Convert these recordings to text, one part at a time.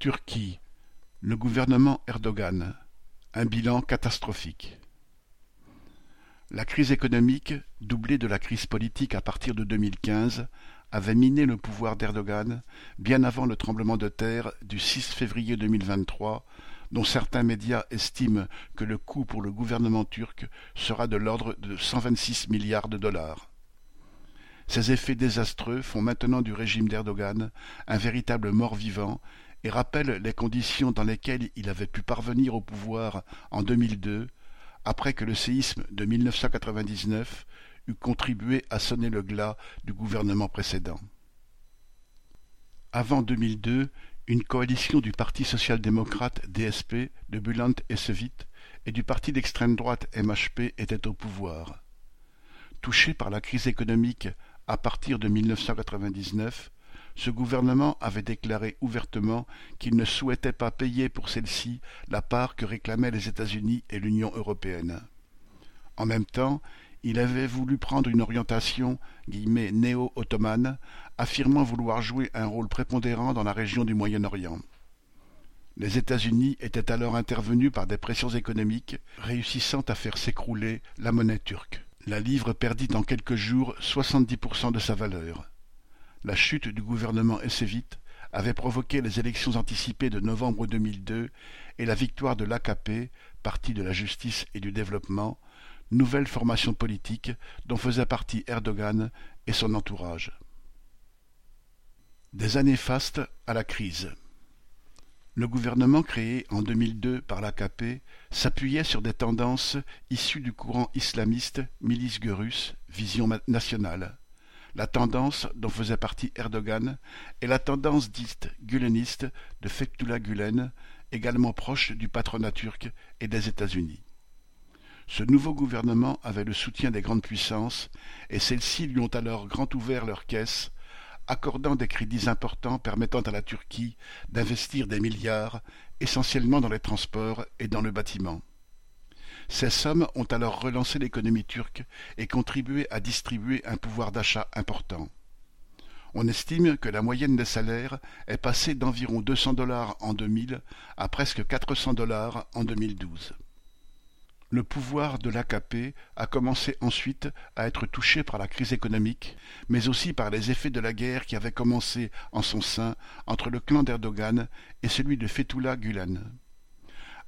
Turquie, le gouvernement Erdogan, un bilan catastrophique. La crise économique, doublée de la crise politique à partir de 2015, avait miné le pouvoir d'Erdogan bien avant le tremblement de terre du 6 février 2023, dont certains médias estiment que le coût pour le gouvernement turc sera de l'ordre de 126 milliards de dollars. Ces effets désastreux font maintenant du régime d'Erdogan un véritable mort-vivant et rappelle les conditions dans lesquelles il avait pu parvenir au pouvoir en 2002, après que le séisme de 1999 eut contribué à sonner le glas du gouvernement précédent. Avant 2002, une coalition du Parti social-démocrate DSP de Bülent Essevit et du parti d'extrême droite MHP était au pouvoir. Touché par la crise économique à partir de 1999, ce gouvernement avait déclaré ouvertement qu'il ne souhaitait pas payer pour celle-ci la part que réclamaient les États-Unis et l'Union européenne. En même temps, il avait voulu prendre une orientation néo-ottomane, affirmant vouloir jouer un rôle prépondérant dans la région du Moyen-Orient. Les États-Unis étaient alors intervenus par des pressions économiques, réussissant à faire s'écrouler la monnaie turque. La livre perdit en quelques jours 70% de sa valeur. La chute du gouvernement Essevit avait provoqué les élections anticipées de novembre 2002 et la victoire de l'AKP, Parti de la justice et du développement, nouvelle formation politique dont faisait partie Erdogan et son entourage. Des années fastes à la crise. Le gouvernement créé en 2002 par l'AKP s'appuyait sur des tendances issues du courant islamiste Milice Görüs, Vision nationale la tendance dont faisait partie Erdogan est la tendance dite guleniste de Fethullah Gulen, également proche du patronat turc et des États-Unis. Ce nouveau gouvernement avait le soutien des grandes puissances, et celles-ci lui ont alors grand ouvert leurs caisses, accordant des crédits importants permettant à la Turquie d'investir des milliards, essentiellement dans les transports et dans le bâtiment. Ces sommes ont alors relancé l'économie turque et contribué à distribuer un pouvoir d'achat important. On estime que la moyenne des salaires est passée d'environ 200 dollars en 2000 à presque 400 dollars en 2012. Le pouvoir de l'AKP a commencé ensuite à être touché par la crise économique, mais aussi par les effets de la guerre qui avait commencé en son sein entre le clan d'Erdogan et celui de Fethullah Gulen.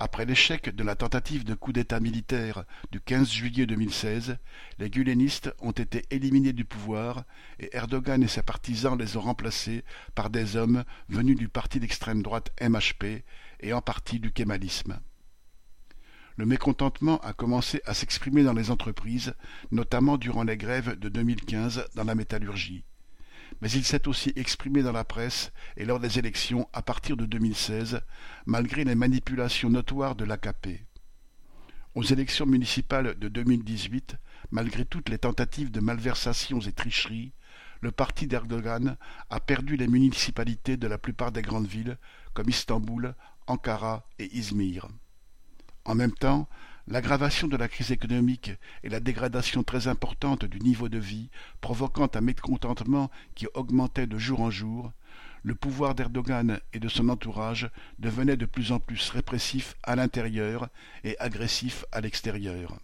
Après l'échec de la tentative de coup d'État militaire du 15 juillet 2016, les gulenistes ont été éliminés du pouvoir et Erdogan et ses partisans les ont remplacés par des hommes venus du parti d'extrême droite MHP et en partie du kémalisme. Le mécontentement a commencé à s'exprimer dans les entreprises, notamment durant les grèves de 2015 dans la métallurgie mais il s'est aussi exprimé dans la presse et lors des élections à partir de 2016, malgré les manipulations notoires de l'AKP. Aux élections municipales de 2018, malgré toutes les tentatives de malversations et tricheries, le parti d'Erdogan a perdu les municipalités de la plupart des grandes villes, comme Istanbul, Ankara et Izmir. En même temps, L'aggravation de la crise économique et la dégradation très importante du niveau de vie provoquant un mécontentement qui augmentait de jour en jour, le pouvoir d'Erdogan et de son entourage devenait de plus en plus répressif à l'intérieur et agressif à l'extérieur.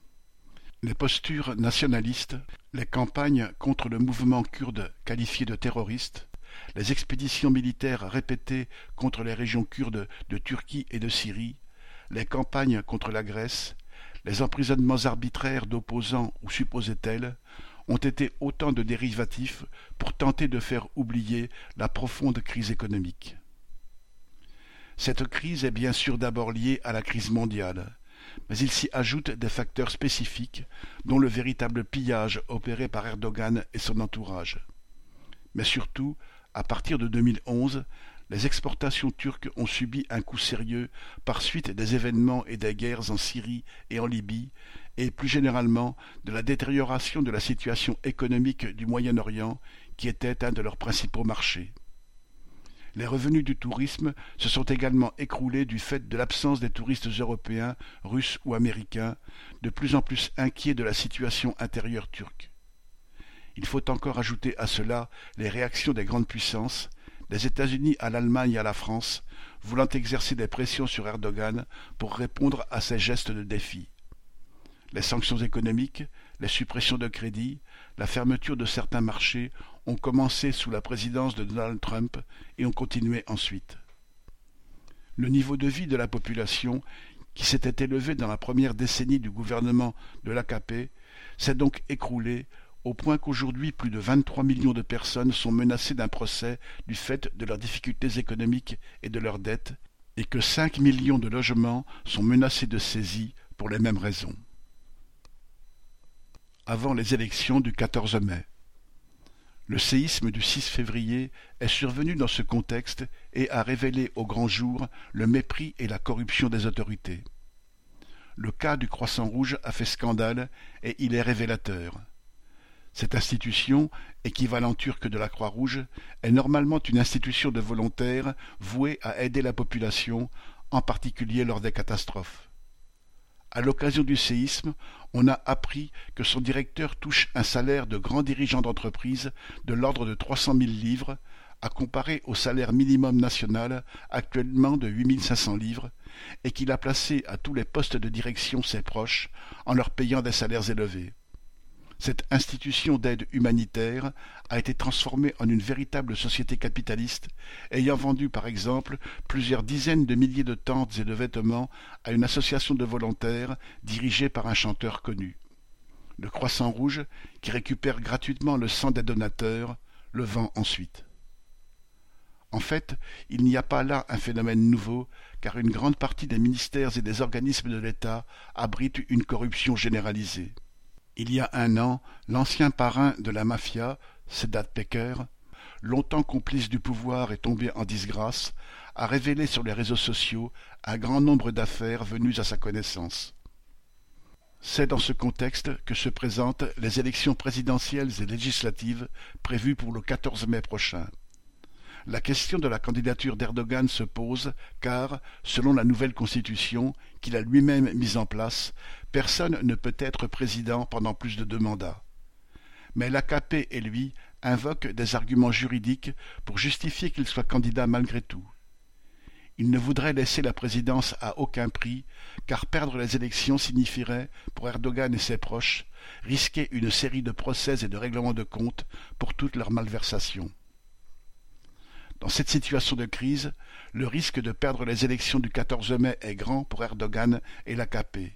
Les postures nationalistes, les campagnes contre le mouvement kurde qualifié de terroriste, les expéditions militaires répétées contre les régions kurdes de Turquie et de Syrie, les campagnes contre la Grèce, les emprisonnements arbitraires d'opposants ou supposés tels ont été autant de dérivatifs pour tenter de faire oublier la profonde crise économique. Cette crise est bien sûr d'abord liée à la crise mondiale, mais il s'y ajoute des facteurs spécifiques, dont le véritable pillage opéré par Erdogan et son entourage. Mais surtout, à partir de 2011, les exportations turques ont subi un coup sérieux par suite des événements et des guerres en Syrie et en Libye, et plus généralement de la détérioration de la situation économique du Moyen-Orient, qui était un de leurs principaux marchés. Les revenus du tourisme se sont également écroulés du fait de l'absence des touristes européens, russes ou américains, de plus en plus inquiets de la situation intérieure turque. Il faut encore ajouter à cela les réactions des grandes puissances, des États-Unis à l'Allemagne et à la France, voulant exercer des pressions sur Erdogan pour répondre à ses gestes de défi. Les sanctions économiques, les suppressions de crédits, la fermeture de certains marchés ont commencé sous la présidence de Donald Trump et ont continué ensuite. Le niveau de vie de la population, qui s'était élevé dans la première décennie du gouvernement de l'AKP, s'est donc écroulé au point qu'aujourd'hui plus de 23 millions de personnes sont menacées d'un procès du fait de leurs difficultés économiques et de leurs dettes, et que 5 millions de logements sont menacés de saisie pour les mêmes raisons. Avant les élections du 14 mai. Le séisme du 6 février est survenu dans ce contexte et a révélé au grand jour le mépris et la corruption des autorités. Le cas du Croissant Rouge a fait scandale et il est révélateur. Cette institution, équivalent turc de la Croix-Rouge, est normalement une institution de volontaires vouée à aider la population, en particulier lors des catastrophes. À l'occasion du séisme, on a appris que son directeur touche un salaire de grand dirigeant d'entreprise de l'ordre de trois cent mille livres, à comparer au salaire minimum national actuellement de huit mille cinq cents livres, et qu'il a placé à tous les postes de direction ses proches en leur payant des salaires élevés. Cette institution d'aide humanitaire a été transformée en une véritable société capitaliste, ayant vendu par exemple plusieurs dizaines de milliers de tentes et de vêtements à une association de volontaires dirigée par un chanteur connu. Le Croissant Rouge, qui récupère gratuitement le sang des donateurs, le vend ensuite. En fait, il n'y a pas là un phénomène nouveau, car une grande partie des ministères et des organismes de l'État abritent une corruption généralisée. Il y a un an, l'ancien parrain de la mafia, Sedat Peker, longtemps complice du pouvoir et tombé en disgrâce, a révélé sur les réseaux sociaux un grand nombre d'affaires venues à sa connaissance. C'est dans ce contexte que se présentent les élections présidentielles et législatives prévues pour le 14 mai prochain. La question de la candidature d'Erdogan se pose car, selon la nouvelle constitution qu'il a lui-même mise en place, personne ne peut être président pendant plus de deux mandats. Mais l'AKP et lui invoquent des arguments juridiques pour justifier qu'il soit candidat malgré tout. Il ne voudrait laisser la présidence à aucun prix, car perdre les élections signifierait, pour Erdogan et ses proches, risquer une série de procès et de règlements de comptes pour toutes leurs malversations. Dans cette situation de crise, le risque de perdre les élections du 14 mai est grand pour Erdogan et l'AKP.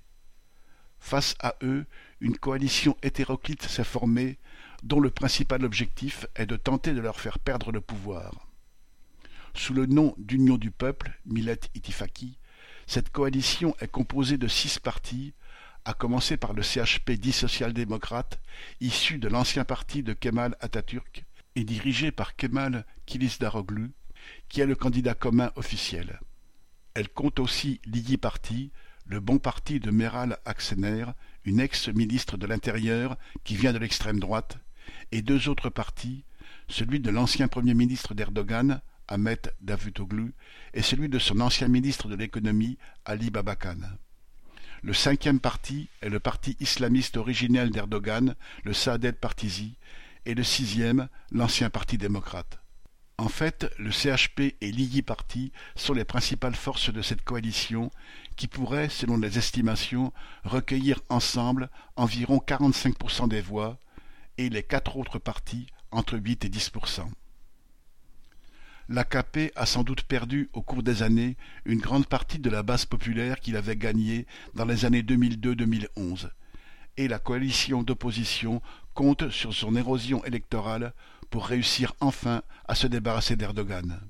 Face à eux, une coalition hétéroclite s'est formée, dont le principal objectif est de tenter de leur faire perdre le pouvoir. Sous le nom d'Union du peuple, Millet Itifaki, cette coalition est composée de six partis, à commencer par le CHP dit social-démocrate, issu de l'ancien parti de Kemal Atatürk, est dirigée par Kemal Kilicdaroglu, qui est le candidat commun officiel. Elle compte aussi l'Igi Party, le bon parti de Meral Aksener, une ex-ministre de l'Intérieur qui vient de l'extrême droite, et deux autres partis, celui de l'ancien Premier ministre d'Erdogan, Ahmet Davutoglu, et celui de son ancien ministre de l'économie, Ali Babakan. Le cinquième parti est le parti islamiste originel d'Erdogan, le Saadet Partisi, et le sixième, l'ancien Parti démocrate. En fait, le CHP et l'II Parti sont les principales forces de cette coalition qui pourrait, selon les estimations, recueillir ensemble environ 45% des voix et les quatre autres partis entre 8 et 10%. L'AKP a sans doute perdu au cours des années une grande partie de la base populaire qu'il avait gagnée dans les années 2002-2011 et la coalition d'opposition compte sur son érosion électorale pour réussir enfin à se débarrasser d'Erdogan.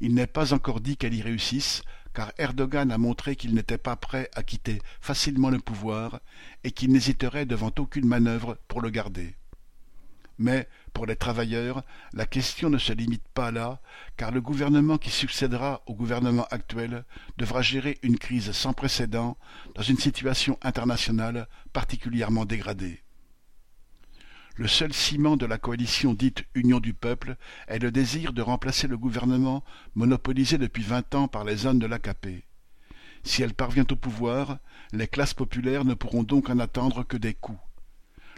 Il n'est pas encore dit qu'elle y réussisse, car Erdogan a montré qu'il n'était pas prêt à quitter facilement le pouvoir et qu'il n'hésiterait devant aucune manœuvre pour le garder. Mais, pour les travailleurs, la question ne se limite pas là, car le gouvernement qui succédera au gouvernement actuel devra gérer une crise sans précédent dans une situation internationale particulièrement dégradée. Le seul ciment de la coalition dite Union du peuple est le désir de remplacer le gouvernement monopolisé depuis vingt ans par les zones de l'AKP. Si elle parvient au pouvoir, les classes populaires ne pourront donc en attendre que des coups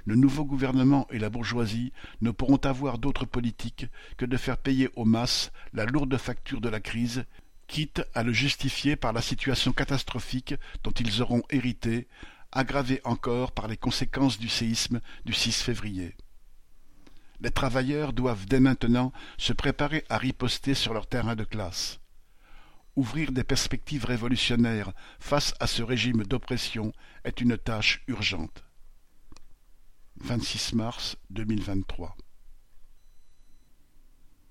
le nouveau gouvernement et la bourgeoisie ne pourront avoir d'autre politique que de faire payer aux masses la lourde facture de la crise, quitte à le justifier par la situation catastrophique dont ils auront hérité, aggravée encore par les conséquences du séisme du 6 février. Les travailleurs doivent dès maintenant se préparer à riposter sur leur terrain de classe. Ouvrir des perspectives révolutionnaires face à ce régime d'oppression est une tâche urgente. 26 mars 2023